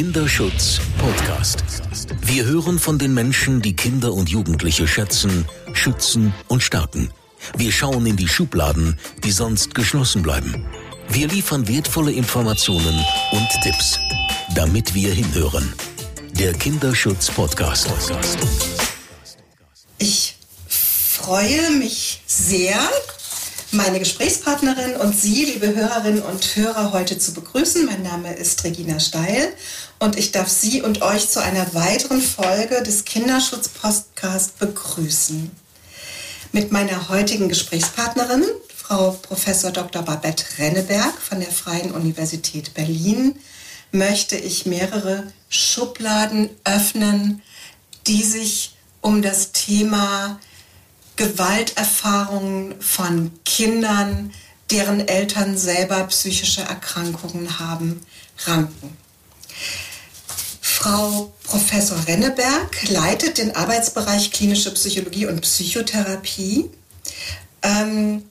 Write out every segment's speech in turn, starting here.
Kinderschutz Podcast. Wir hören von den Menschen, die Kinder und Jugendliche schätzen, schützen und stärken. Wir schauen in die Schubladen, die sonst geschlossen bleiben. Wir liefern wertvolle Informationen und Tipps, damit wir hinhören. Der Kinderschutz Podcast. Ich freue mich sehr, meine Gesprächspartnerin und Sie, liebe Hörerinnen und Hörer, heute zu begrüßen. Mein Name ist Regina Steil und ich darf Sie und euch zu einer weiteren Folge des Kinderschutz-Podcast begrüßen. Mit meiner heutigen Gesprächspartnerin, Frau Prof. Dr. Babette Renneberg von der Freien Universität Berlin, möchte ich mehrere Schubladen öffnen, die sich um das Thema Gewalterfahrungen von Kindern, deren Eltern selber psychische Erkrankungen haben, ranken. Frau Professor Renneberg leitet den Arbeitsbereich klinische Psychologie und Psychotherapie. Ähm,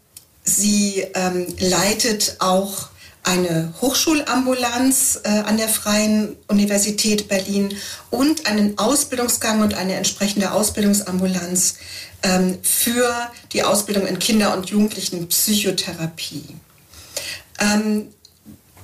sie ähm, leitet auch eine Hochschulambulanz äh, an der Freien Universität Berlin und einen Ausbildungsgang und eine entsprechende Ausbildungsambulanz ähm, für die Ausbildung in Kinder- und Jugendlichen Psychotherapie. Ähm,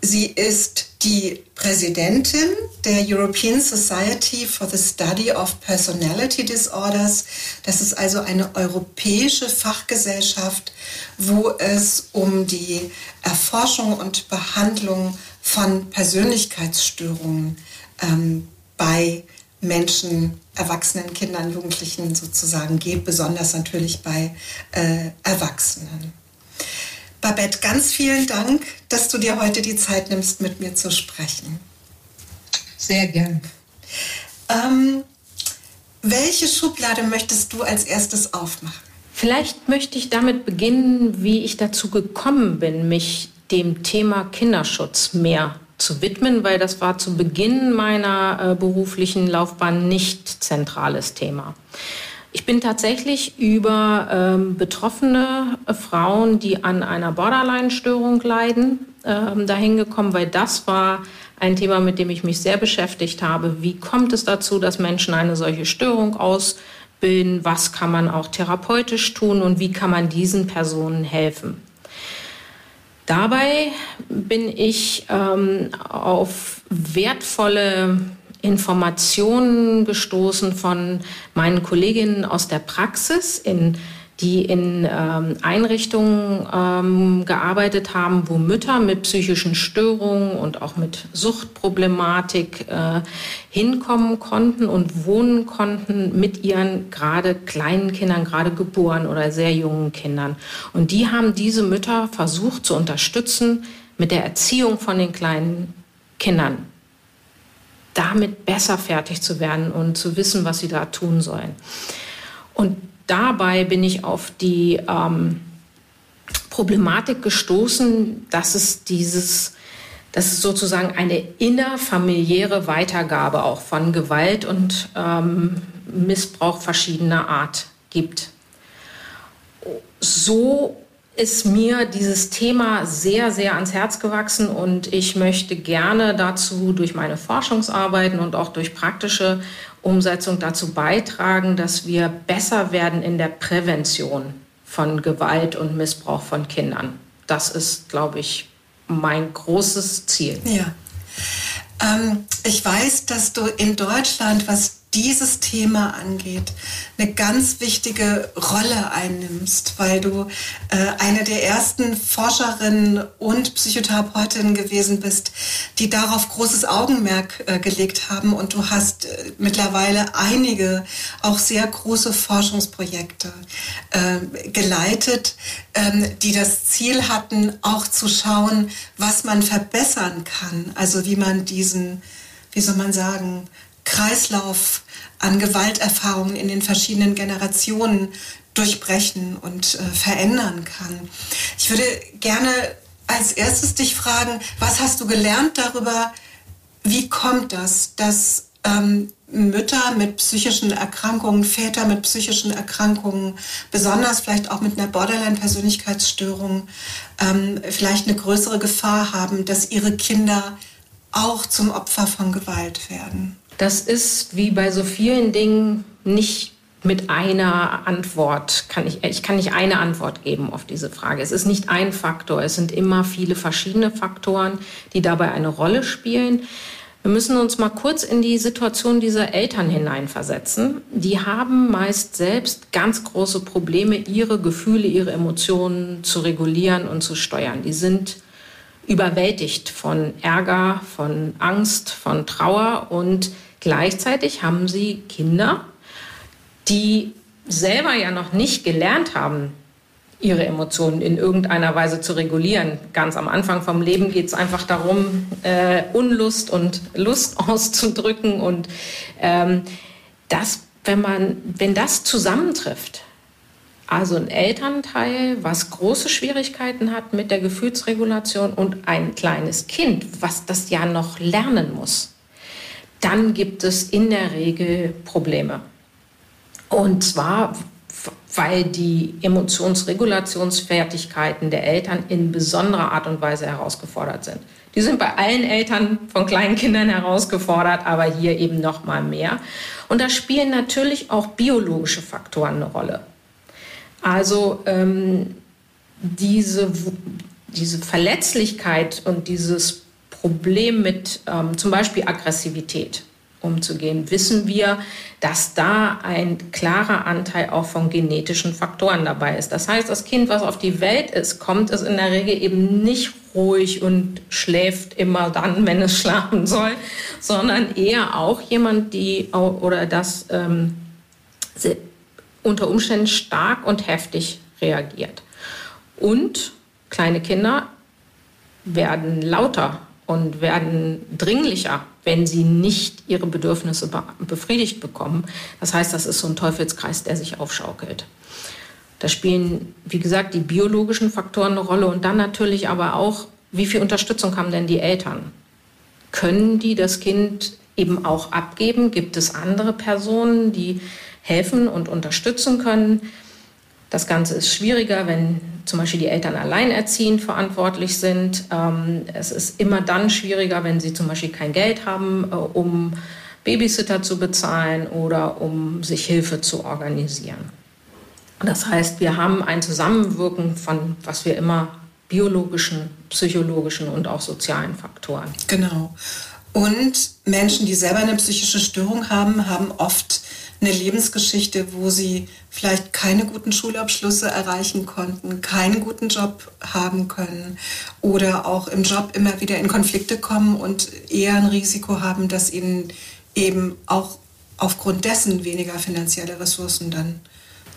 sie ist die Präsidentin der European Society for the Study of Personality Disorders. Das ist also eine europäische Fachgesellschaft, wo es um die Erforschung und Behandlung von Persönlichkeitsstörungen ähm, bei Menschen, Erwachsenen, Kindern, Jugendlichen sozusagen geht, besonders natürlich bei äh, Erwachsenen. Babette, ganz vielen Dank, dass du dir heute die Zeit nimmst, mit mir zu sprechen. Sehr gern. Ähm, welche Schublade möchtest du als erstes aufmachen? Vielleicht möchte ich damit beginnen, wie ich dazu gekommen bin, mich dem Thema Kinderschutz mehr zu widmen, weil das war zu Beginn meiner äh, beruflichen Laufbahn nicht zentrales Thema. Ich bin tatsächlich über ähm, betroffene äh, Frauen, die an einer Borderline-Störung leiden, ähm, dahin gekommen, weil das war ein Thema, mit dem ich mich sehr beschäftigt habe. Wie kommt es dazu, dass Menschen eine solche Störung ausbilden? Was kann man auch therapeutisch tun und wie kann man diesen Personen helfen? Dabei bin ich ähm, auf wertvolle Informationen gestoßen von meinen Kolleginnen aus der Praxis in die in ähm, Einrichtungen ähm, gearbeitet haben, wo Mütter mit psychischen Störungen und auch mit Suchtproblematik äh, hinkommen konnten und wohnen konnten mit ihren gerade kleinen Kindern, gerade geboren oder sehr jungen Kindern. Und die haben diese Mütter versucht zu unterstützen mit der Erziehung von den kleinen Kindern damit besser fertig zu werden und zu wissen, was sie da tun sollen. Und dabei bin ich auf die ähm, Problematik gestoßen, dass es dieses, dass es sozusagen eine innerfamiliäre Weitergabe auch von Gewalt und ähm, Missbrauch verschiedener Art gibt. So ist mir dieses Thema sehr, sehr ans Herz gewachsen und ich möchte gerne dazu durch meine Forschungsarbeiten und auch durch praktische Umsetzung dazu beitragen, dass wir besser werden in der Prävention von Gewalt und Missbrauch von Kindern. Das ist, glaube ich, mein großes Ziel. Ja. Ähm, ich weiß, dass du in Deutschland, was dieses Thema angeht, eine ganz wichtige Rolle einnimmst, weil du äh, eine der ersten Forscherinnen und Psychotherapeutinnen gewesen bist, die darauf großes Augenmerk äh, gelegt haben. Und du hast äh, mittlerweile einige auch sehr große Forschungsprojekte äh, geleitet, ähm, die das Ziel hatten, auch zu schauen, was man verbessern kann. Also wie man diesen, wie soll man sagen, Kreislauf an Gewalterfahrungen in den verschiedenen Generationen durchbrechen und äh, verändern kann. Ich würde gerne als erstes dich fragen, was hast du gelernt darüber, wie kommt das, dass ähm, Mütter mit psychischen Erkrankungen, Väter mit psychischen Erkrankungen, besonders vielleicht auch mit einer Borderline-Persönlichkeitsstörung, ähm, vielleicht eine größere Gefahr haben, dass ihre Kinder auch zum Opfer von Gewalt werden? Das ist wie bei so vielen Dingen nicht mit einer Antwort kann ich, ich kann nicht eine Antwort geben auf diese Frage. Es ist nicht ein Faktor, es sind immer viele verschiedene Faktoren, die dabei eine Rolle spielen. Wir müssen uns mal kurz in die Situation dieser Eltern hineinversetzen. Die haben meist selbst ganz große Probleme, ihre Gefühle, ihre Emotionen zu regulieren und zu steuern. Die sind überwältigt von Ärger, von Angst, von Trauer und gleichzeitig haben sie Kinder, die selber ja noch nicht gelernt haben, ihre Emotionen in irgendeiner Weise zu regulieren. Ganz am Anfang vom Leben geht es einfach darum, äh, Unlust und Lust auszudrücken und ähm, das, wenn man, wenn das zusammentrifft, also ein Elternteil, was große Schwierigkeiten hat mit der Gefühlsregulation und ein kleines Kind, was das ja noch lernen muss, dann gibt es in der Regel Probleme. Und zwar, weil die Emotionsregulationsfertigkeiten der Eltern in besonderer Art und Weise herausgefordert sind. Die sind bei allen Eltern von kleinen Kindern herausgefordert, aber hier eben noch mal mehr. Und da spielen natürlich auch biologische Faktoren eine Rolle. Also ähm, diese, diese Verletzlichkeit und dieses Problem mit ähm, zum Beispiel Aggressivität umzugehen, wissen wir, dass da ein klarer Anteil auch von genetischen Faktoren dabei ist. Das heißt, das Kind, was auf die Welt ist, kommt es in der Regel eben nicht ruhig und schläft immer dann, wenn es schlafen soll, sondern eher auch jemand, die oder das ähm, unter Umständen stark und heftig reagiert. Und kleine Kinder werden lauter und werden dringlicher, wenn sie nicht ihre Bedürfnisse befriedigt bekommen. Das heißt, das ist so ein Teufelskreis, der sich aufschaukelt. Da spielen, wie gesagt, die biologischen Faktoren eine Rolle und dann natürlich aber auch, wie viel Unterstützung haben denn die Eltern? Können die das Kind eben auch abgeben? Gibt es andere Personen, die helfen und unterstützen können? Das Ganze ist schwieriger, wenn zum Beispiel die Eltern alleinerziehend verantwortlich sind. Ähm, es ist immer dann schwieriger, wenn sie zum Beispiel kein Geld haben, äh, um Babysitter zu bezahlen oder um sich Hilfe zu organisieren. Das heißt, wir haben ein Zusammenwirken von, was wir immer biologischen, psychologischen und auch sozialen Faktoren. Genau. Und Menschen, die selber eine psychische Störung haben, haben oft eine Lebensgeschichte, wo sie vielleicht keine guten Schulabschlüsse erreichen konnten, keinen guten Job haben können oder auch im Job immer wieder in Konflikte kommen und eher ein Risiko haben, dass ihnen eben auch aufgrund dessen weniger finanzielle Ressourcen dann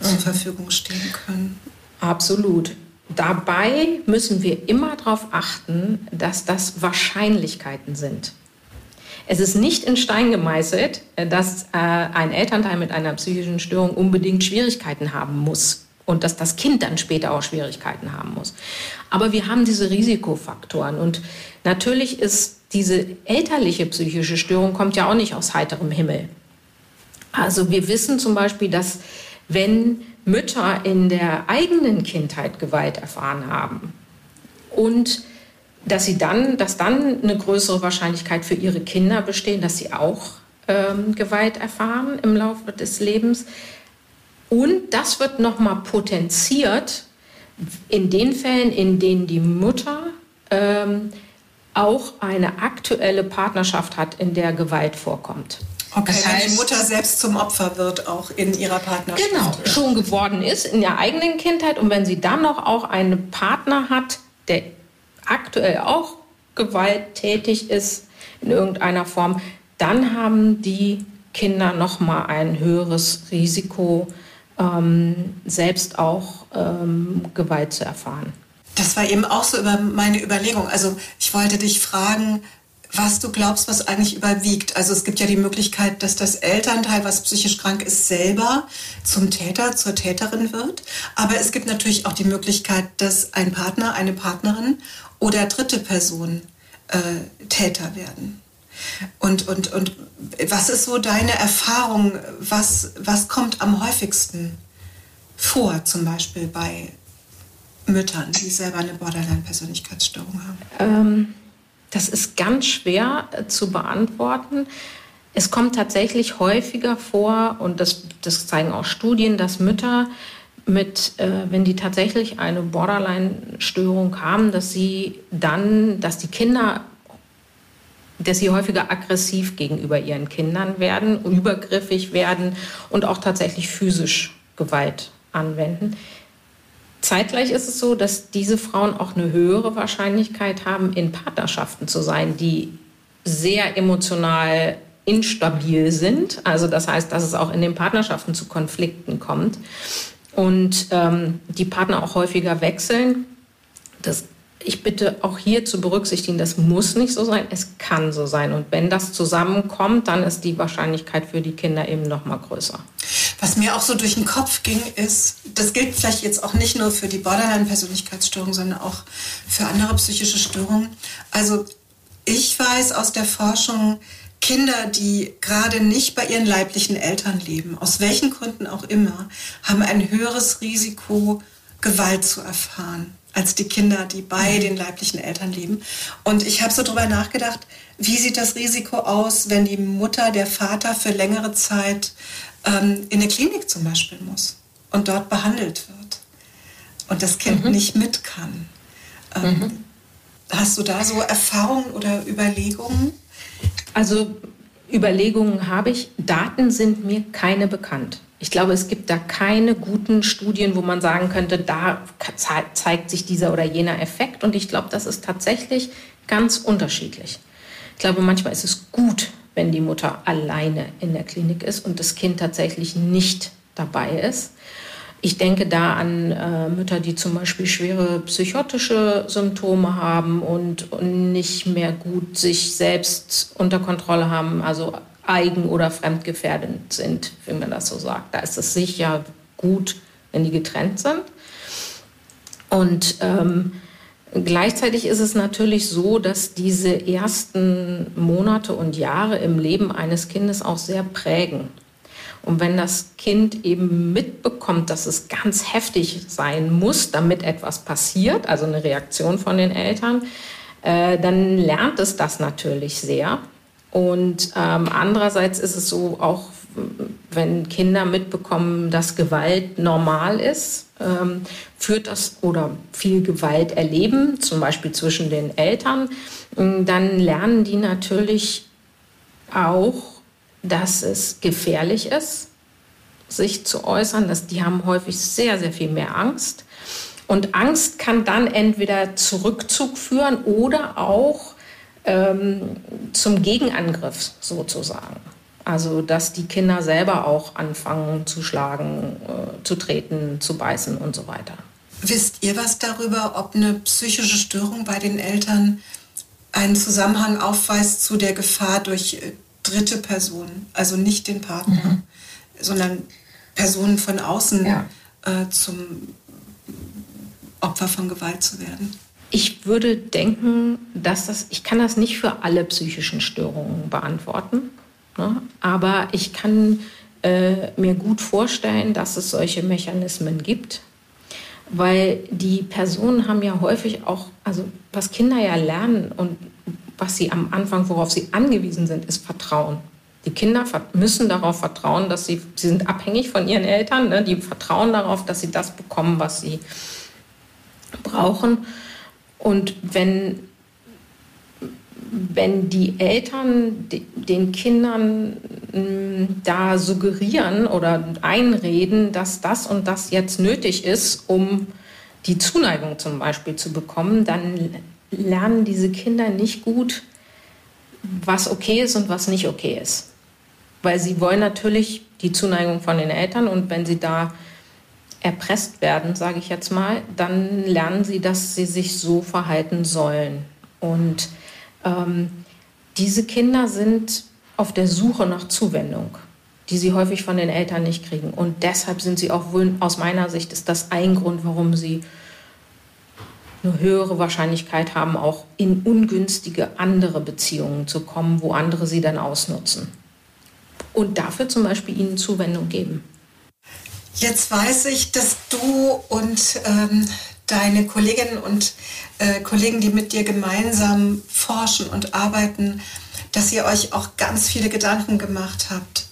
mhm. zur Verfügung stehen können. Absolut. Dabei müssen wir immer darauf achten, dass das Wahrscheinlichkeiten sind. Es ist nicht in Stein gemeißelt, äh, dass äh, ein Elternteil mit einer psychischen Störung unbedingt Schwierigkeiten haben muss und dass das Kind dann später auch Schwierigkeiten haben muss. Aber wir haben diese Risikofaktoren und natürlich ist diese elterliche psychische Störung kommt ja auch nicht aus heiterem Himmel. Also wir wissen zum Beispiel, dass wenn Mütter in der eigenen Kindheit Gewalt erfahren haben und dass sie dann, dass dann eine größere Wahrscheinlichkeit für ihre Kinder besteht, dass sie auch ähm, Gewalt erfahren im Laufe des Lebens. Und das wird nochmal potenziert in den Fällen, in denen die Mutter ähm, auch eine aktuelle Partnerschaft hat, in der Gewalt vorkommt. Okay, das heißt, wenn die Mutter selbst zum Opfer wird, auch in ihrer Partnerschaft. Genau, schon geworden ist in der eigenen Kindheit. Und wenn sie dann noch auch einen Partner hat, der aktuell auch gewalttätig ist in irgendeiner Form, dann haben die Kinder noch mal ein höheres Risiko, ähm, selbst auch ähm, Gewalt zu erfahren. Das war eben auch so über meine Überlegung. Also ich wollte dich fragen, was du glaubst, was eigentlich überwiegt. Also es gibt ja die Möglichkeit, dass das Elternteil, was psychisch krank ist, selber zum Täter, zur Täterin wird. Aber es gibt natürlich auch die Möglichkeit, dass ein Partner, eine Partnerin oder dritte Person äh, Täter werden. Und, und, und was ist so deine Erfahrung? Was, was kommt am häufigsten vor, zum Beispiel bei Müttern, die selber eine Borderline-Persönlichkeitsstörung haben? Ähm, Das ist ganz schwer äh, zu beantworten. Es kommt tatsächlich häufiger vor, und das, das zeigen auch Studien, dass Mütter mit, äh, wenn die tatsächlich eine Borderline-Störung haben, dass sie dann, dass die Kinder, dass sie häufiger aggressiv gegenüber ihren Kindern werden, übergriffig werden und auch tatsächlich physisch Gewalt anwenden. Zeitgleich ist es so, dass diese Frauen auch eine höhere Wahrscheinlichkeit haben, in Partnerschaften zu sein, die sehr emotional instabil sind. Also das heißt, dass es auch in den Partnerschaften zu Konflikten kommt und ähm, die Partner auch häufiger wechseln. Das, ich bitte auch hier zu berücksichtigen, das muss nicht so sein, es kann so sein. Und wenn das zusammenkommt, dann ist die Wahrscheinlichkeit für die Kinder eben noch mal größer. Was mir auch so durch den Kopf ging, ist, das gilt vielleicht jetzt auch nicht nur für die Borderline-Persönlichkeitsstörung, sondern auch für andere psychische Störungen. Also ich weiß aus der Forschung, Kinder, die gerade nicht bei ihren leiblichen Eltern leben, aus welchen Gründen auch immer, haben ein höheres Risiko, Gewalt zu erfahren als die Kinder, die bei mhm. den leiblichen Eltern leben. Und ich habe so darüber nachgedacht, wie sieht das Risiko aus, wenn die Mutter, der Vater für längere Zeit ähm, in eine Klinik zum Beispiel muss und dort behandelt wird und das Kind mhm. nicht mit kann. Ähm, mhm. Hast du da so Erfahrungen oder Überlegungen? Also Überlegungen habe ich. Daten sind mir keine bekannt. Ich glaube, es gibt da keine guten Studien, wo man sagen könnte, da zeigt sich dieser oder jener Effekt. Und ich glaube, das ist tatsächlich ganz unterschiedlich. Ich glaube, manchmal ist es gut, wenn die Mutter alleine in der Klinik ist und das Kind tatsächlich nicht dabei ist. Ich denke da an äh, Mütter, die zum Beispiel schwere psychotische Symptome haben und, und nicht mehr gut sich selbst unter Kontrolle haben, also eigen- oder fremdgefährdend sind, wie man das so sagt. Da ist es sicher gut, wenn die getrennt sind. Und ähm, Gleichzeitig ist es natürlich so, dass diese ersten Monate und Jahre im Leben eines Kindes auch sehr prägen. Und wenn das Kind eben mitbekommt, dass es ganz heftig sein muss, damit etwas passiert, also eine Reaktion von den Eltern, äh, dann lernt es das natürlich sehr. Und ähm, andererseits ist es so, auch wenn Kinder mitbekommen, dass Gewalt normal ist, ähm, führt das oder viel Gewalt erleben, zum Beispiel zwischen den Eltern, dann lernen die natürlich auch, dass es gefährlich ist, sich zu äußern. Dass die haben häufig sehr, sehr viel mehr Angst. Und Angst kann dann entweder Zurückzug führen oder auch ähm, zum Gegenangriff sozusagen. Also dass die Kinder selber auch anfangen zu schlagen, äh, zu treten, zu beißen und so weiter. Wisst ihr was darüber, ob eine psychische Störung bei den Eltern einen Zusammenhang aufweist zu der Gefahr durch äh, dritte Personen, also nicht den Partner, mhm. sondern Personen von außen ja. äh, zum Opfer von Gewalt zu werden? Ich würde denken, dass das, ich kann das nicht für alle psychischen Störungen beantworten. Ne? Aber ich kann äh, mir gut vorstellen, dass es solche Mechanismen gibt, weil die Personen haben ja häufig auch, also was Kinder ja lernen und was sie am Anfang, worauf sie angewiesen sind, ist Vertrauen. Die Kinder müssen darauf vertrauen, dass sie, sie sind abhängig von ihren Eltern, ne? die vertrauen darauf, dass sie das bekommen, was sie brauchen. Und wenn wenn die Eltern den Kindern mm, da suggerieren oder einreden, dass das und das jetzt nötig ist, um die Zuneigung zum Beispiel zu bekommen, dann lernen diese Kinder nicht gut, was okay ist und was nicht okay ist. Weil sie wollen natürlich die Zuneigung von den Eltern und wenn sie da erpresst werden, sage ich jetzt mal, dann lernen sie, dass sie sich so verhalten sollen. Und ähm, diese Kinder sind auf der Suche nach Zuwendung, die sie häufig von den Eltern nicht kriegen. Und deshalb sind sie auch wohl, aus meiner Sicht, ist das ein Grund, warum sie eine höhere Wahrscheinlichkeit haben, auch in ungünstige andere Beziehungen zu kommen, wo andere sie dann ausnutzen. Und dafür zum Beispiel ihnen Zuwendung geben. Jetzt weiß ich, dass du und ähm, deine Kolleginnen und äh, Kollegen, die mit dir gemeinsam forschen und arbeiten, dass ihr euch auch ganz viele Gedanken gemacht habt,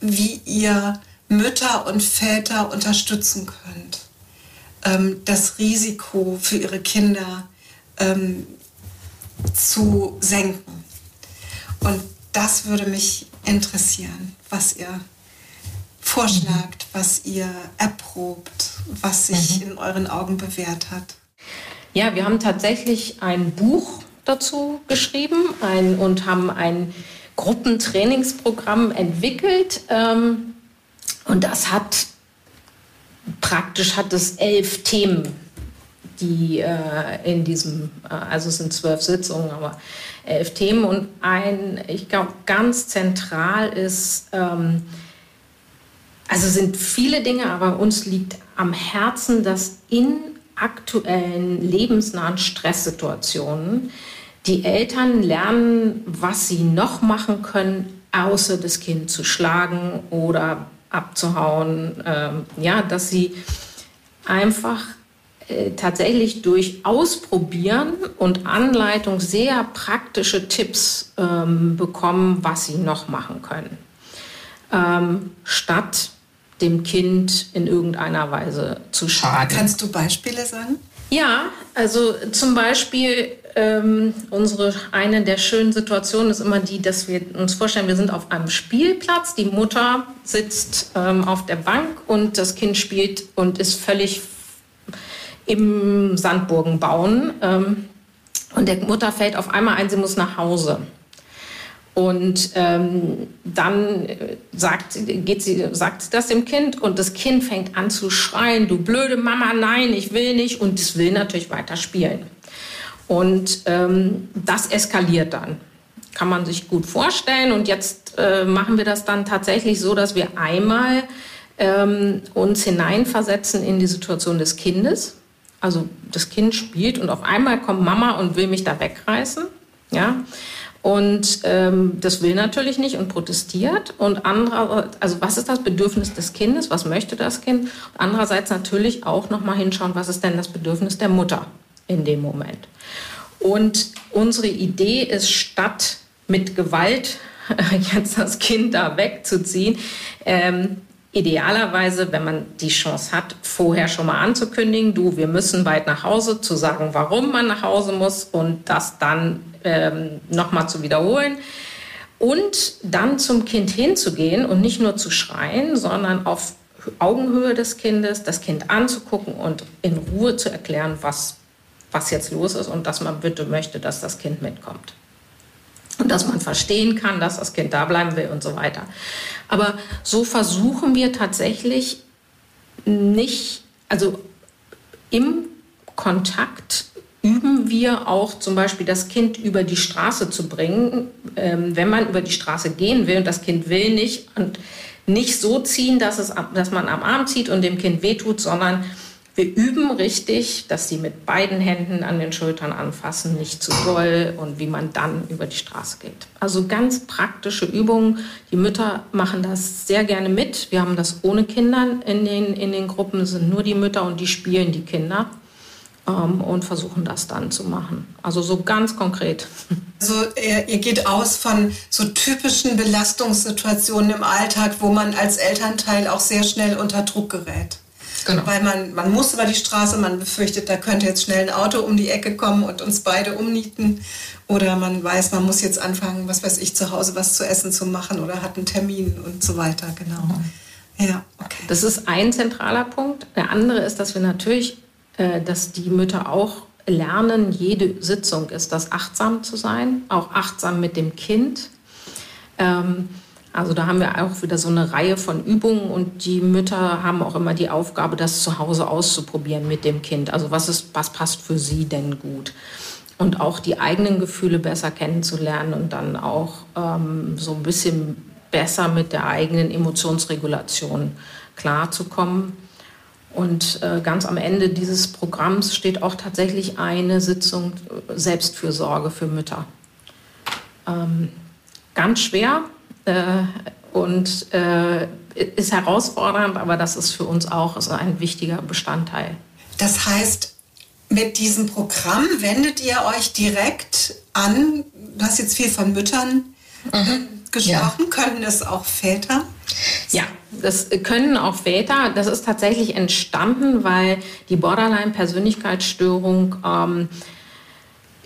wie ihr Mütter und Väter unterstützen könnt, ähm, das Risiko für ihre Kinder ähm, zu senken. Und das würde mich interessieren, was ihr vorschlagt, was ihr erprobt, was sich mhm. in euren Augen bewährt hat. Ja, wir haben tatsächlich ein Buch dazu geschrieben ein, und haben ein Gruppentrainingsprogramm entwickelt. Ähm, und das hat praktisch hat es elf Themen, die äh, in diesem, äh, also es sind zwölf Sitzungen, aber elf Themen. Und ein, ich glaube, ganz zentral ist, ähm, also sind viele Dinge, aber uns liegt am Herzen, dass in aktuellen lebensnahen Stresssituationen die Eltern lernen, was sie noch machen können, außer das Kind zu schlagen oder abzuhauen. Ähm, ja, dass sie einfach äh, tatsächlich durch Ausprobieren und Anleitung sehr praktische Tipps ähm, bekommen, was sie noch machen können. Ähm, statt dem Kind in irgendeiner Weise zu schaden. Kannst du Beispiele sagen? Ja, also zum Beispiel ähm, unsere eine der schönen Situationen ist immer die, dass wir uns vorstellen, wir sind auf einem Spielplatz, die Mutter sitzt ähm, auf der Bank und das Kind spielt und ist völlig im Sandburgen bauen. Ähm, und der Mutter fällt auf einmal ein, sie muss nach Hause. Und ähm, dann äh, sagt, geht sie, sagt sie das dem Kind und das Kind fängt an zu schreien, du blöde Mama, nein, ich will nicht. Und es will natürlich weiter spielen. Und ähm, das eskaliert dann. Kann man sich gut vorstellen. Und jetzt äh, machen wir das dann tatsächlich so, dass wir einmal ähm, uns hineinversetzen in die Situation des Kindes. Also das Kind spielt und auf einmal kommt Mama und will mich da wegreißen. Ja. Und ähm, das will natürlich nicht und protestiert. Und andererseits, also was ist das Bedürfnis des Kindes? Was möchte das Kind? Andererseits natürlich auch nochmal hinschauen, was ist denn das Bedürfnis der Mutter in dem Moment? Und unsere Idee ist, statt mit Gewalt jetzt das Kind da wegzuziehen, ähm, idealerweise, wenn man die Chance hat, vorher schon mal anzukündigen, du, wir müssen weit nach Hause, zu sagen, warum man nach Hause muss und das dann ähm, nochmal zu wiederholen. Und dann zum Kind hinzugehen und nicht nur zu schreien, sondern auf Augenhöhe des Kindes das Kind anzugucken und in Ruhe zu erklären, was, was jetzt los ist und dass man bitte möchte, dass das Kind mitkommt. Und dass man verstehen kann, dass das Kind da bleiben will und so weiter. Aber so versuchen wir tatsächlich nicht, also im Kontakt üben wir auch zum Beispiel das Kind über die Straße zu bringen, ähm, wenn man über die Straße gehen will und das Kind will nicht und nicht so ziehen, dass, es, dass man am Arm zieht und dem Kind wehtut, sondern wir üben richtig, dass sie mit beiden Händen an den Schultern anfassen, nicht zu doll und wie man dann über die Straße geht. Also ganz praktische Übungen. Die Mütter machen das sehr gerne mit. Wir haben das ohne Kinder in den, in den Gruppen, sind nur die Mütter und die spielen die Kinder ähm, und versuchen das dann zu machen. Also so ganz konkret. Also ihr geht aus von so typischen Belastungssituationen im Alltag, wo man als Elternteil auch sehr schnell unter Druck gerät. Genau. Weil man, man muss über die Straße, man befürchtet, da könnte jetzt schnell ein Auto um die Ecke kommen und uns beide umnieten. Oder man weiß, man muss jetzt anfangen, was weiß ich, zu Hause was zu essen zu machen oder hat einen Termin und so weiter. Genau. Mhm. Ja, okay. Das ist ein zentraler Punkt. Der andere ist, dass wir natürlich äh, dass die Mütter auch lernen, jede Sitzung ist das achtsam zu sein, auch achtsam mit dem Kind. Ähm, also da haben wir auch wieder so eine Reihe von Übungen und die Mütter haben auch immer die Aufgabe, das zu Hause auszuprobieren mit dem Kind. Also was ist, was passt für sie denn gut? Und auch die eigenen Gefühle besser kennenzulernen und dann auch ähm, so ein bisschen besser mit der eigenen Emotionsregulation klarzukommen. Und äh, ganz am Ende dieses Programms steht auch tatsächlich eine Sitzung äh, Selbstfürsorge für Mütter. Ähm, ganz schwer und äh, ist herausfordernd, aber das ist für uns auch ein wichtiger Bestandteil. Das heißt, mit diesem Programm wendet ihr euch direkt an, du hast jetzt viel von Müttern mhm. gesprochen, ja. können es auch Väter? Ja, das können auch Väter. Das ist tatsächlich entstanden, weil die Borderline-Persönlichkeitsstörung ähm,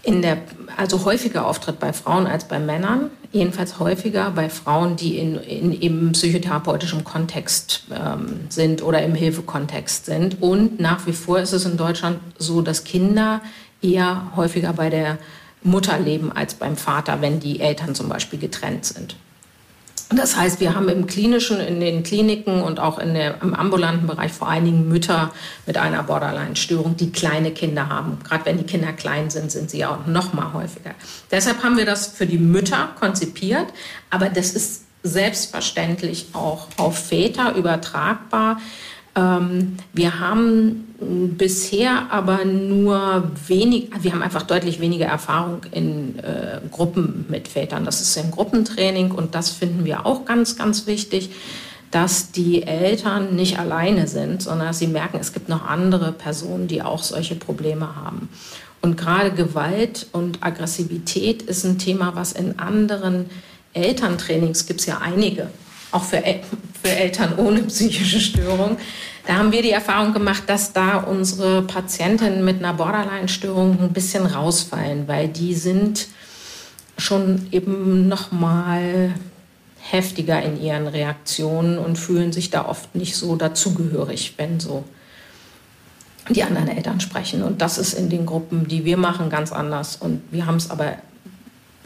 in der, also häufiger auftritt bei Frauen als bei Männern. Jedenfalls häufiger bei Frauen, die in, in im psychotherapeutischen Kontext ähm, sind oder im Hilfekontext sind. Und nach wie vor ist es in Deutschland so, dass Kinder eher häufiger bei der Mutter leben als beim Vater, wenn die Eltern zum Beispiel getrennt sind. Das heißt, wir haben im klinischen, in den Kliniken und auch in der, im ambulanten Bereich vor allen Dingen Mütter mit einer Borderline-Störung, die kleine Kinder haben. Gerade wenn die Kinder klein sind, sind sie auch noch mal häufiger. Deshalb haben wir das für die Mütter konzipiert, aber das ist selbstverständlich auch auf Väter übertragbar. Ähm, wir haben bisher aber nur wenig, wir haben einfach deutlich weniger Erfahrung in äh, Gruppen mit Vätern. Das ist ein Gruppentraining und das finden wir auch ganz, ganz wichtig, dass die Eltern nicht alleine sind, sondern dass sie merken, es gibt noch andere Personen, die auch solche Probleme haben. Und gerade Gewalt und Aggressivität ist ein Thema, was in anderen Elterntrainings gibt es ja einige auch für, für Eltern ohne psychische Störung. Da haben wir die Erfahrung gemacht, dass da unsere Patientinnen mit einer Borderline-Störung ein bisschen rausfallen, weil die sind schon eben noch mal heftiger in ihren Reaktionen und fühlen sich da oft nicht so dazugehörig, wenn so die anderen Eltern sprechen. Und das ist in den Gruppen, die wir machen, ganz anders. Und wir haben es aber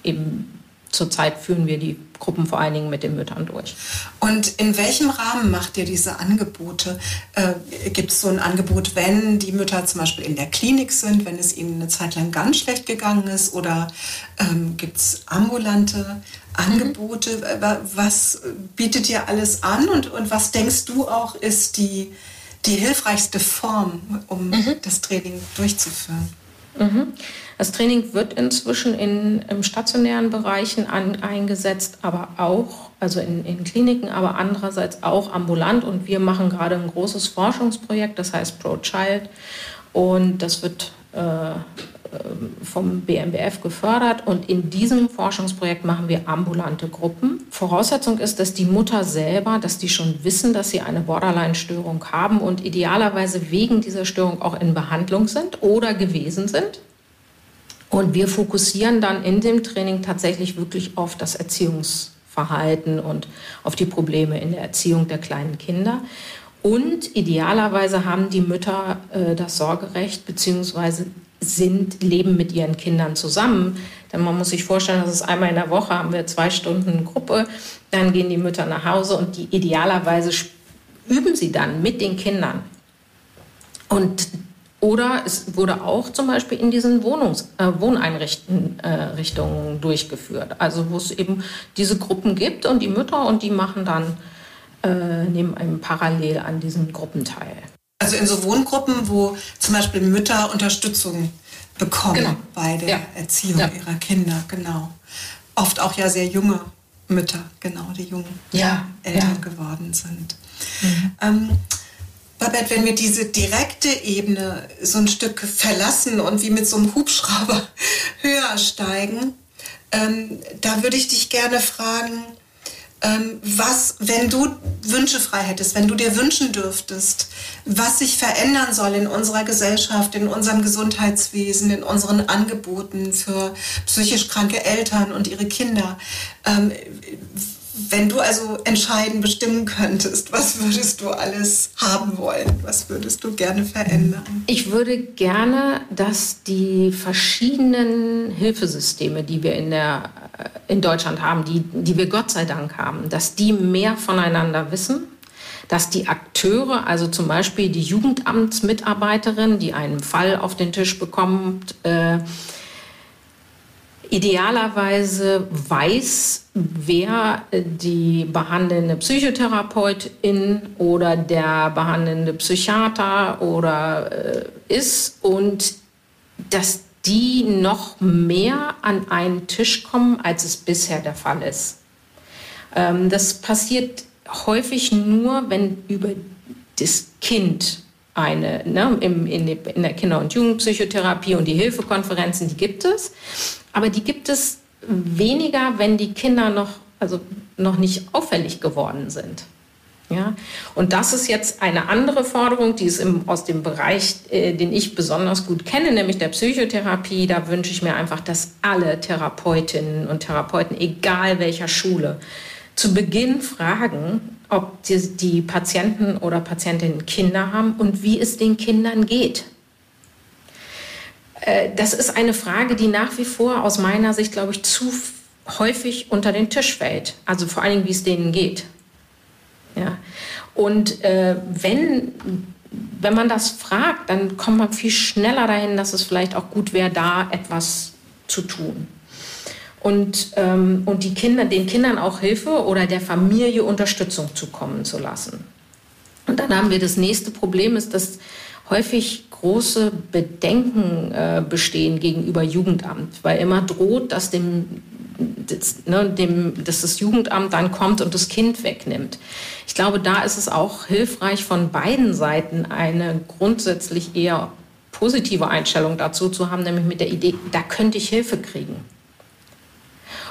eben zurzeit führen wir die Gruppen vor allen Dingen mit den Müttern durch. Und in welchem Rahmen macht ihr diese Angebote? Äh, Gibt es so ein Angebot, wenn die Mütter zum Beispiel in der Klinik sind, wenn es ihnen eine Zeit lang ganz schlecht gegangen ist? Oder ähm, gibt es ambulante Angebote? Mhm. Was bietet ihr alles an und, und was denkst du auch ist die, die hilfreichste Form, um mhm. das Training durchzuführen? Mhm. Das Training wird inzwischen in, in stationären Bereichen an, eingesetzt, aber auch, also in, in Kliniken, aber andererseits auch ambulant. Und wir machen gerade ein großes Forschungsprojekt, das heißt ProChild. Und das wird äh, vom BMBF gefördert und in diesem Forschungsprojekt machen wir ambulante Gruppen. Voraussetzung ist, dass die Mutter selber, dass die schon wissen, dass sie eine Borderline-Störung haben und idealerweise wegen dieser Störung auch in Behandlung sind oder gewesen sind. Und wir fokussieren dann in dem Training tatsächlich wirklich auf das Erziehungsverhalten und auf die Probleme in der Erziehung der kleinen Kinder. Und idealerweise haben die Mütter äh, das Sorgerecht beziehungsweise sind, leben mit ihren Kindern zusammen. Denn man muss sich vorstellen, dass es einmal in der Woche haben wir zwei Stunden Gruppe, dann gehen die Mütter nach Hause und die idealerweise üben sie dann mit den Kindern. Und oder es wurde auch zum Beispiel in diesen Wohnungs äh, Wohneinrichtungen äh, durchgeführt. Also wo es eben diese Gruppen gibt und die Mütter und die machen dann, äh, nehmen einem parallel an diesen Gruppen teil. Also in so Wohngruppen, wo zum Beispiel Mütter Unterstützung bekommen genau. bei der ja. Erziehung ja. ihrer Kinder, genau. Oft auch ja sehr junge Mütter, genau, die jungen ja. Eltern geworden sind. Mhm. Ähm, Babette, wenn wir diese direkte Ebene so ein Stück verlassen und wie mit so einem Hubschrauber höher steigen, ähm, da würde ich dich gerne fragen, ähm, was, wenn du Wünsche frei hättest, wenn du dir wünschen dürftest, was sich verändern soll in unserer Gesellschaft, in unserem Gesundheitswesen, in unseren Angeboten für psychisch kranke Eltern und ihre Kinder. Ähm, wenn du also entscheiden, bestimmen könntest, was würdest du alles haben wollen? Was würdest du gerne verändern? Ich würde gerne, dass die verschiedenen Hilfesysteme, die wir in, der, äh, in Deutschland haben, die, die wir Gott sei Dank haben, dass die mehr voneinander wissen, dass die Akteure, also zum Beispiel die Jugendamtsmitarbeiterin, die einen Fall auf den Tisch bekommt, äh, idealerweise weiß, wer die behandelnde Psychotherapeutin oder der behandelnde Psychiater oder äh, ist und dass die noch mehr an einen Tisch kommen, als es bisher der Fall ist. Ähm, das passiert häufig nur, wenn über das Kind eine ne, im, in, in der Kinder- und Jugendpsychotherapie und die Hilfekonferenzen, die gibt es. Aber die gibt es weniger, wenn die Kinder noch, also noch nicht auffällig geworden sind. Ja? Und das ist jetzt eine andere Forderung, die ist im, aus dem Bereich, äh, den ich besonders gut kenne, nämlich der Psychotherapie. Da wünsche ich mir einfach, dass alle Therapeutinnen und Therapeuten, egal welcher Schule, zu Beginn fragen, ob die, die Patienten oder Patientinnen Kinder haben und wie es den Kindern geht. Äh, das ist eine Frage, die nach wie vor aus meiner Sicht, glaube ich, zu häufig unter den Tisch fällt. Also vor allen Dingen, wie es denen geht. Ja. Und äh, wenn, wenn man das fragt, dann kommt man viel schneller dahin, dass es vielleicht auch gut wäre, da etwas zu tun. Und, ähm, und die Kinder, den Kindern auch Hilfe oder der Familie Unterstützung zukommen zu lassen. Und dann haben wir das nächste Problem, ist, dass häufig große Bedenken äh, bestehen gegenüber Jugendamt, weil immer droht, dass dem das, ne, dem, dass das Jugendamt dann kommt und das Kind wegnimmt. Ich glaube, da ist es auch hilfreich, von beiden Seiten eine grundsätzlich eher positive Einstellung dazu zu haben, nämlich mit der Idee, da könnte ich Hilfe kriegen.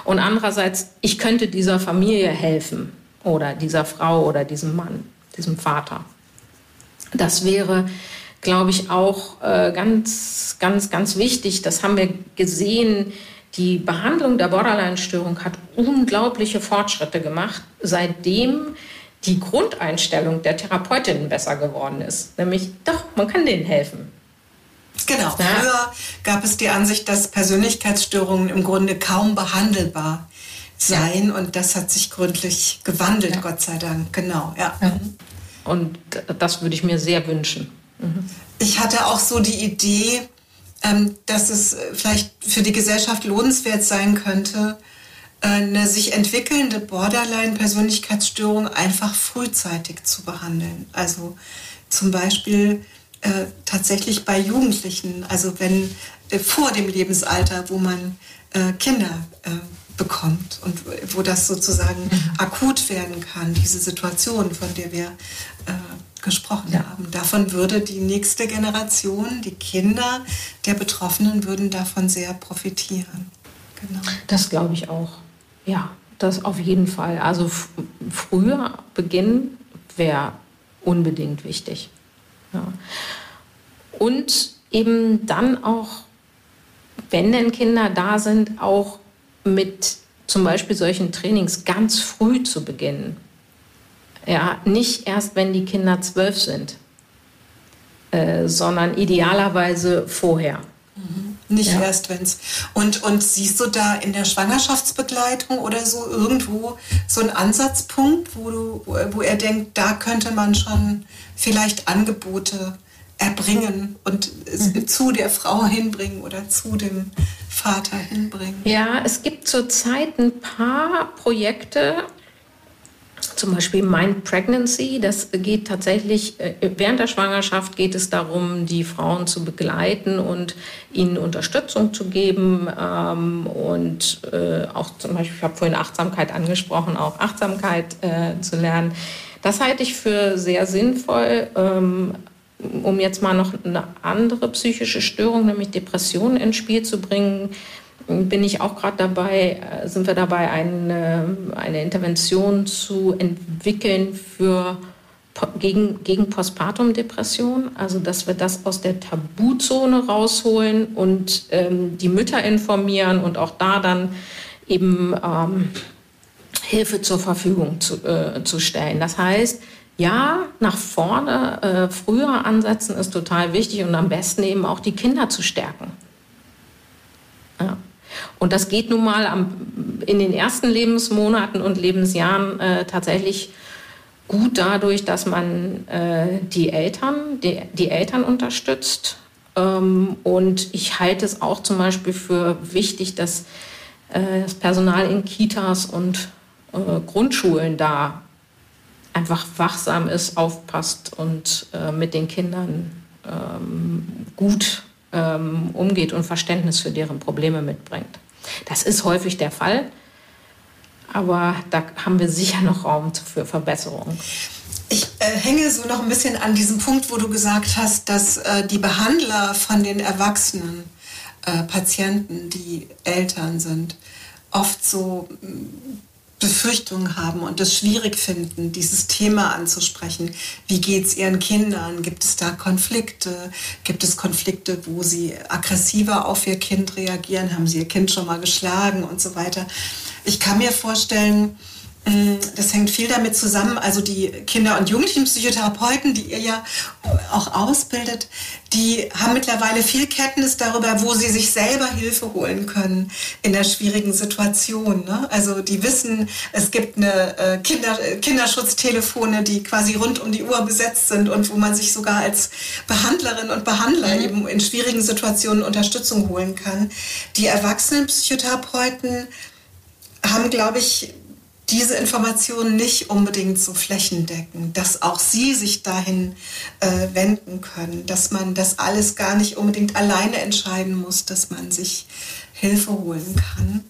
Und andererseits, ich könnte dieser Familie helfen oder dieser Frau oder diesem Mann, diesem Vater. Das wäre, glaube ich, auch äh, ganz, ganz, ganz wichtig. Das haben wir gesehen die Behandlung der Borderline-Störung hat unglaubliche Fortschritte gemacht, seitdem die Grundeinstellung der Therapeutinnen besser geworden ist. Nämlich, doch, man kann denen helfen. Genau. Ja. Früher gab es die Ansicht, dass Persönlichkeitsstörungen im Grunde kaum behandelbar seien ja. und das hat sich gründlich gewandelt, ja. Gott sei Dank. Genau, ja. Und das würde ich mir sehr wünschen. Mhm. Ich hatte auch so die Idee, ähm, dass es äh, vielleicht für die Gesellschaft lohnenswert sein könnte, äh, eine sich entwickelnde Borderline-Persönlichkeitsstörung einfach frühzeitig zu behandeln. Also zum Beispiel äh, tatsächlich bei Jugendlichen, also wenn äh, vor dem Lebensalter, wo man äh, Kinder äh, bekommt und wo das sozusagen mhm. akut werden kann, diese Situation, von der wir gesprochen ja. haben. Davon würde die nächste Generation, die Kinder der Betroffenen würden davon sehr profitieren. Genau. Das glaube ich auch. Ja, das auf jeden Fall. Also früher beginnen wäre unbedingt wichtig. Ja. Und eben dann auch, wenn denn Kinder da sind, auch mit zum Beispiel solchen Trainings ganz früh zu beginnen. Ja, nicht erst, wenn die Kinder zwölf sind, äh, sondern idealerweise vorher. Mhm. Nicht ja. erst, wenn es. Und, und siehst du da in der Schwangerschaftsbegleitung oder so irgendwo so einen Ansatzpunkt, wo, du, wo er denkt, da könnte man schon vielleicht Angebote erbringen und mhm. zu der Frau hinbringen oder zu dem Vater hinbringen? Ja, es gibt zurzeit ein paar Projekte, zum Beispiel Mind Pregnancy, das geht tatsächlich, äh, während der Schwangerschaft geht es darum, die Frauen zu begleiten und ihnen Unterstützung zu geben ähm, und äh, auch zum Beispiel, ich habe vorhin Achtsamkeit angesprochen, auch Achtsamkeit äh, zu lernen. Das halte ich für sehr sinnvoll. Ähm, um jetzt mal noch eine andere psychische Störung, nämlich Depressionen ins Spiel zu bringen, bin ich auch gerade dabei, äh, sind wir dabei, eine, eine Intervention zu entwickeln für gegen, gegen Postpartum-Depression, also dass wir das aus der Tabuzone rausholen und ähm, die Mütter informieren und auch da dann eben ähm, Hilfe zur Verfügung zu, äh, zu stellen. Das heißt, ja, nach vorne äh, früher ansetzen ist total wichtig und am besten eben auch die Kinder zu stärken. Ja. Und das geht nun mal am, in den ersten Lebensmonaten und Lebensjahren äh, tatsächlich gut dadurch, dass man äh, die Eltern, die, die Eltern unterstützt. Ähm, und ich halte es auch zum Beispiel für wichtig, dass äh, das Personal in Kitas und äh, Grundschulen da einfach wachsam ist, aufpasst und äh, mit den Kindern ähm, gut ähm, umgeht und Verständnis für deren Probleme mitbringt. Das ist häufig der Fall, aber da haben wir sicher noch Raum für Verbesserungen. Ich äh, hänge so noch ein bisschen an diesem Punkt, wo du gesagt hast, dass äh, die Behandler von den Erwachsenen äh, Patienten, die Eltern sind, oft so Befürchtungen haben und es schwierig finden, dieses Thema anzusprechen. Wie geht es ihren Kindern? Gibt es da Konflikte? Gibt es Konflikte, wo sie aggressiver auf ihr Kind reagieren? Haben sie ihr Kind schon mal geschlagen und so weiter? Ich kann mir vorstellen, das hängt viel damit zusammen, also die Kinder- und Jugendlichenpsychotherapeuten, die ihr ja auch ausbildet, die haben mittlerweile viel Kenntnis darüber, wo sie sich selber Hilfe holen können in der schwierigen Situation. Ne? Also die wissen, es gibt eine äh, Kinder, Kinderschutztelefone, die quasi rund um die Uhr besetzt sind und wo man sich sogar als Behandlerin und Behandler mhm. eben in schwierigen Situationen Unterstützung holen kann. Die Erwachsenenpsychotherapeuten haben, glaube ich, diese Informationen nicht unbedingt so flächendeckend, dass auch sie sich dahin äh, wenden können, dass man das alles gar nicht unbedingt alleine entscheiden muss, dass man sich Hilfe holen kann.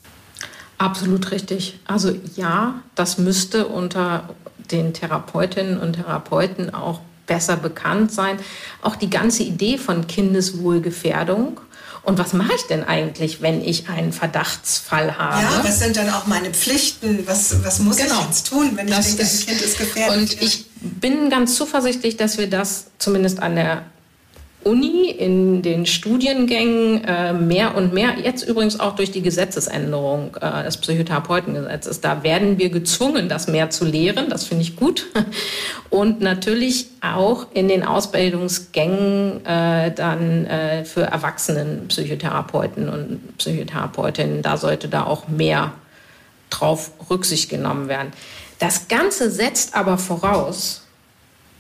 Absolut richtig. Also ja, das müsste unter den Therapeutinnen und Therapeuten auch besser bekannt sein. Auch die ganze Idee von Kindeswohlgefährdung und was mache ich denn eigentlich, wenn ich einen Verdachtsfall habe? Ja, was sind dann auch meine Pflichten? Was, was muss genau. ich jetzt tun, wenn ich das denke, ist, ein Kind ist gefährdet? Und ich bin ganz zuversichtlich, dass wir das zumindest an der Uni in den Studiengängen äh, mehr und mehr, jetzt übrigens auch durch die Gesetzesänderung äh, des Psychotherapeutengesetzes, da werden wir gezwungen, das mehr zu lehren, das finde ich gut. Und natürlich auch in den Ausbildungsgängen äh, dann äh, für Erwachsenen Psychotherapeuten und Psychotherapeutinnen, da sollte da auch mehr drauf Rücksicht genommen werden. Das Ganze setzt aber voraus,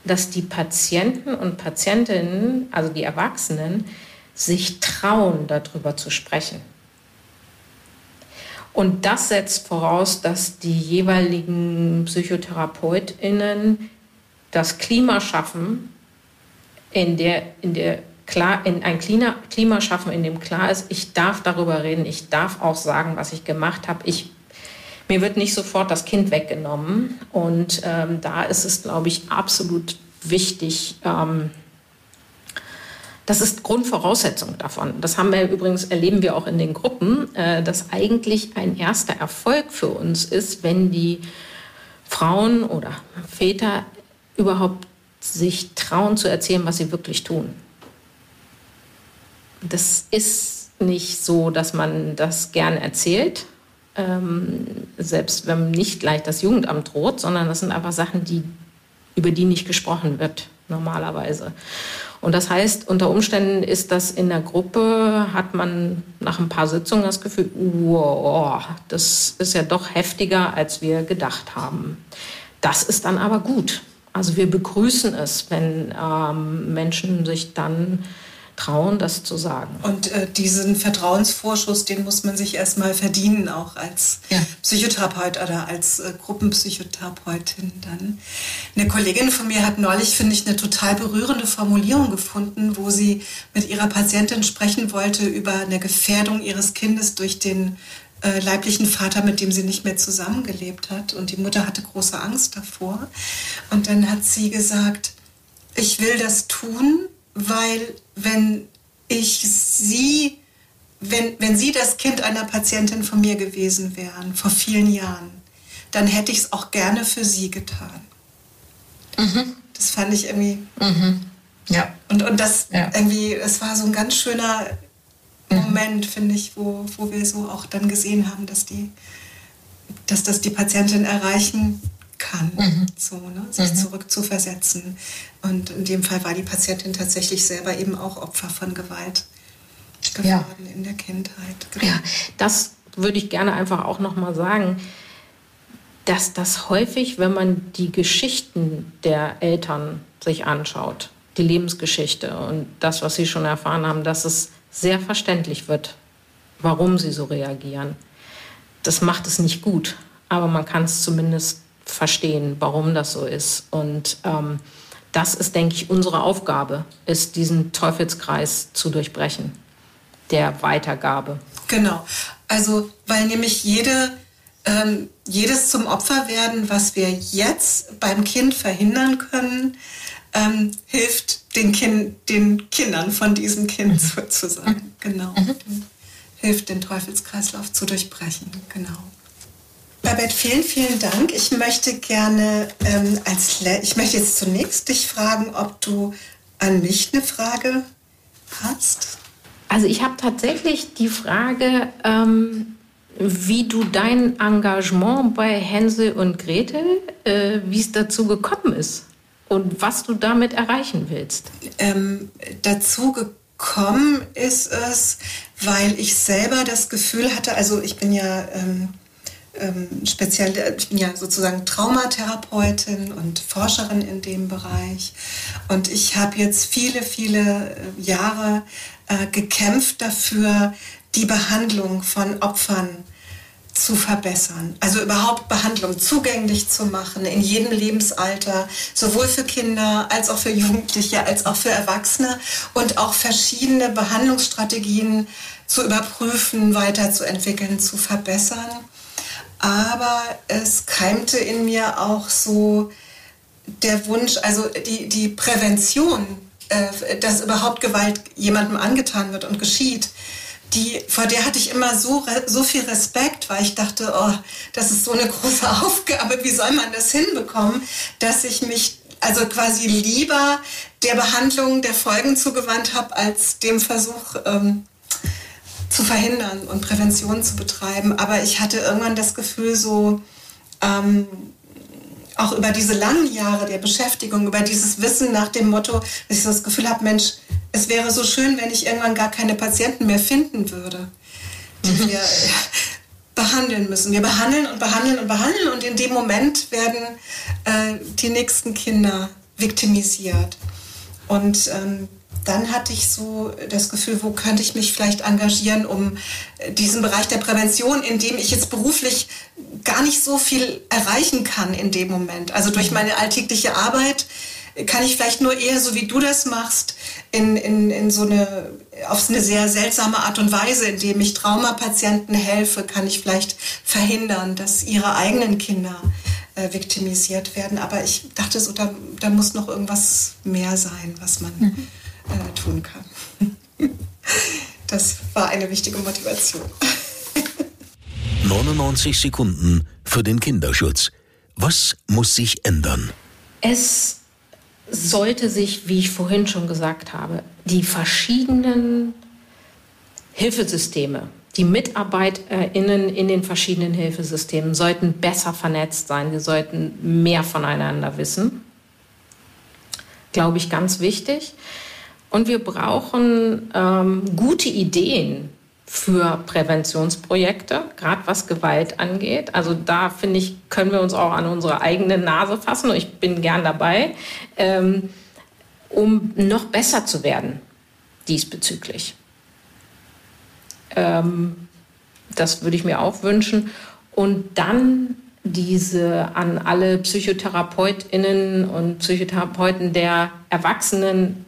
dass die Patienten und Patientinnen, also die Erwachsenen, sich trauen, darüber zu sprechen. Und das setzt voraus, dass die jeweiligen Psychotherapeutinnen das Klima schaffen, in der, in der klar, in ein Klima, Klima schaffen, in dem klar ist, ich darf darüber reden, ich darf auch sagen, was ich gemacht habe. Ich mir wird nicht sofort das Kind weggenommen. Und ähm, da ist es, glaube ich, absolut wichtig. Ähm, das ist Grundvoraussetzung davon. Das haben wir übrigens, erleben wir auch in den Gruppen, äh, dass eigentlich ein erster Erfolg für uns ist, wenn die Frauen oder Väter überhaupt sich trauen zu erzählen, was sie wirklich tun. Das ist nicht so, dass man das gern erzählt, ähm, selbst wenn nicht gleich das Jugendamt droht, sondern das sind einfach Sachen, die, über die nicht gesprochen wird normalerweise. Und das heißt, unter Umständen ist das in der Gruppe, hat man nach ein paar Sitzungen das Gefühl, wow, das ist ja doch heftiger, als wir gedacht haben. Das ist dann aber gut. Also wir begrüßen es, wenn ähm, Menschen sich dann trauen, das zu sagen. Und äh, diesen Vertrauensvorschuss, den muss man sich erstmal verdienen, auch als ja. Psychotherapeut oder als äh, Gruppenpsychotherapeutin dann. Eine Kollegin von mir hat neulich, finde ich, eine total berührende Formulierung gefunden, wo sie mit ihrer Patientin sprechen wollte über eine Gefährdung ihres Kindes durch den äh, leiblichen Vater, mit dem sie nicht mehr zusammengelebt hat. Und die Mutter hatte große Angst davor. Und dann hat sie gesagt, ich will das tun, weil wenn ich sie, wenn, wenn sie das Kind einer Patientin von mir gewesen wären, vor vielen Jahren, dann hätte ich es auch gerne für sie getan. Mhm. Das fand ich irgendwie. Mhm. Ja. Und, und das ja. irgendwie, es war so ein ganz schöner mhm. Moment, finde ich, wo, wo wir so auch dann gesehen haben, dass die, dass das die Patientin erreichen kann, mhm. so, ne? sich mhm. zurückzuversetzen. Und in dem Fall war die Patientin tatsächlich selber eben auch Opfer von Gewalt geworden ja. in der Kindheit. Genau. Ja, das würde ich gerne einfach auch nochmal sagen, dass das häufig, wenn man die Geschichten der Eltern sich anschaut, die Lebensgeschichte und das, was sie schon erfahren haben, dass es sehr verständlich wird, warum sie so reagieren. Das macht es nicht gut, aber man kann es zumindest verstehen, warum das so ist. Und ähm, das ist, denke ich, unsere Aufgabe, ist diesen Teufelskreis zu durchbrechen, der Weitergabe. Genau. Also, weil nämlich jede ähm, jedes zum Opfer werden, was wir jetzt beim Kind verhindern können, ähm, hilft den, kind, den Kindern von diesem Kind mhm. sozusagen. Genau. Mhm. Hilft den Teufelskreislauf zu durchbrechen. Genau. Babette, vielen, vielen Dank. Ich möchte gerne ähm, als Le ich möchte jetzt zunächst dich fragen, ob du an mich eine Frage hast. Also ich habe tatsächlich die Frage, ähm, wie du dein Engagement bei Hänsel und Gretel, äh, wie es dazu gekommen ist und was du damit erreichen willst. Ähm, dazu gekommen ist es, weil ich selber das Gefühl hatte, also ich bin ja ähm, ähm, speziell, ich bin ja sozusagen Traumatherapeutin und Forscherin in dem Bereich. Und ich habe jetzt viele, viele äh, Jahre äh, gekämpft dafür, die Behandlung von Opfern zu verbessern. Also überhaupt Behandlung zugänglich zu machen in jedem Lebensalter, sowohl für Kinder als auch für Jugendliche, als auch für Erwachsene und auch verschiedene Behandlungsstrategien zu überprüfen, weiterzuentwickeln, zu verbessern. Aber es keimte in mir auch so der Wunsch, also die, die Prävention, äh, dass überhaupt Gewalt jemandem angetan wird und geschieht, die, vor der hatte ich immer so, so viel Respekt, weil ich dachte, oh, das ist so eine große Aufgabe, wie soll man das hinbekommen, dass ich mich also quasi lieber der Behandlung der Folgen zugewandt habe, als dem Versuch ähm, zu verhindern und Prävention zu betreiben. Aber ich hatte irgendwann das Gefühl, so ähm, auch über diese langen Jahre der Beschäftigung, über dieses Wissen nach dem Motto, dass ich das Gefühl habe, Mensch, es wäre so schön, wenn ich irgendwann gar keine Patienten mehr finden würde, die mhm. wir behandeln müssen. Wir behandeln und behandeln und behandeln und in dem Moment werden äh, die nächsten Kinder viktimisiert. Und ähm, dann hatte ich so das Gefühl, wo könnte ich mich vielleicht engagieren, um äh, diesen Bereich der Prävention, in dem ich jetzt beruflich gar nicht so viel erreichen kann in dem Moment. Also durch mhm. meine alltägliche Arbeit kann ich vielleicht nur eher, so wie du das machst, in, in, in so eine, auf eine sehr seltsame Art und Weise, indem ich Traumapatienten helfe, kann ich vielleicht verhindern, dass ihre eigenen Kinder äh, viktimisiert werden. Aber ich dachte so, da, da muss noch irgendwas mehr sein, was man mhm. Äh, tun kann. das war eine wichtige Motivation. 99 Sekunden für den Kinderschutz. Was muss sich ändern? Es sollte sich, wie ich vorhin schon gesagt habe, die verschiedenen Hilfesysteme, die MitarbeiterInnen in den verschiedenen Hilfesystemen sollten besser vernetzt sein. Wir sollten mehr voneinander wissen. Glaube ich, ganz wichtig. Und wir brauchen ähm, gute Ideen für Präventionsprojekte, gerade was Gewalt angeht. Also da finde ich, können wir uns auch an unsere eigene Nase fassen. Ich bin gern dabei, ähm, um noch besser zu werden diesbezüglich. Ähm, das würde ich mir auch wünschen. Und dann diese an alle Psychotherapeutinnen und Psychotherapeuten der Erwachsenen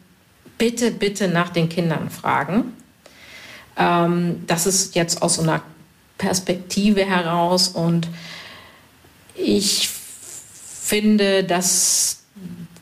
bitte, bitte nach den Kindern fragen ähm, das ist jetzt aus so einer Perspektive heraus und ich finde, dass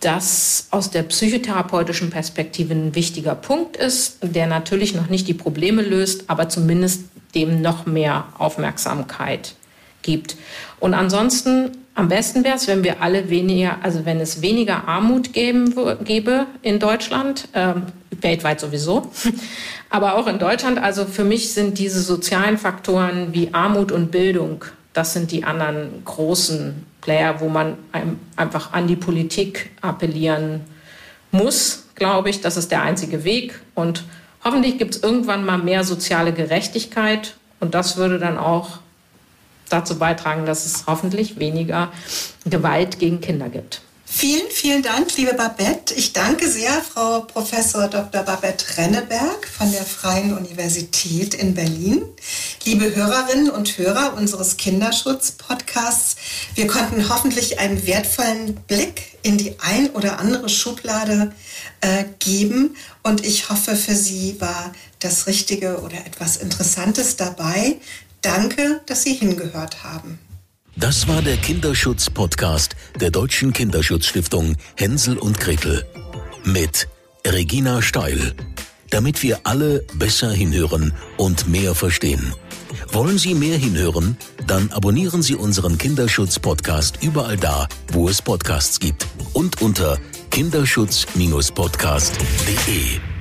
das aus der psychotherapeutischen Perspektive ein wichtiger Punkt ist, der natürlich noch nicht die Probleme löst, aber zumindest dem noch mehr Aufmerksamkeit gibt. Und ansonsten am besten wäre es, wenn wir alle weniger, also wenn es weniger Armut geben, gäbe in Deutschland, ähm, weltweit sowieso, aber auch in Deutschland. Also für mich sind diese sozialen Faktoren wie Armut und Bildung, das sind die anderen großen Player, wo man einfach an die Politik appellieren muss, glaube ich. Das ist der einzige Weg. Und hoffentlich gibt es irgendwann mal mehr soziale Gerechtigkeit. Und das würde dann auch dazu beitragen, dass es hoffentlich weniger Gewalt gegen Kinder gibt. Vielen, vielen Dank, liebe Babette. Ich danke sehr Frau Professor Dr. Babette Renneberg von der Freien Universität in Berlin. Liebe Hörerinnen und Hörer unseres Kinderschutz-Podcasts, wir konnten hoffentlich einen wertvollen Blick in die ein oder andere Schublade äh, geben und ich hoffe, für Sie war das Richtige oder etwas Interessantes dabei, Danke, dass Sie hingehört haben. Das war der Kinderschutz-Podcast der Deutschen Kinderschutzstiftung Hänsel und Gretel mit Regina Steil, damit wir alle besser hinhören und mehr verstehen. Wollen Sie mehr hinhören? Dann abonnieren Sie unseren Kinderschutz-Podcast überall da, wo es Podcasts gibt und unter kinderschutz-podcast.de.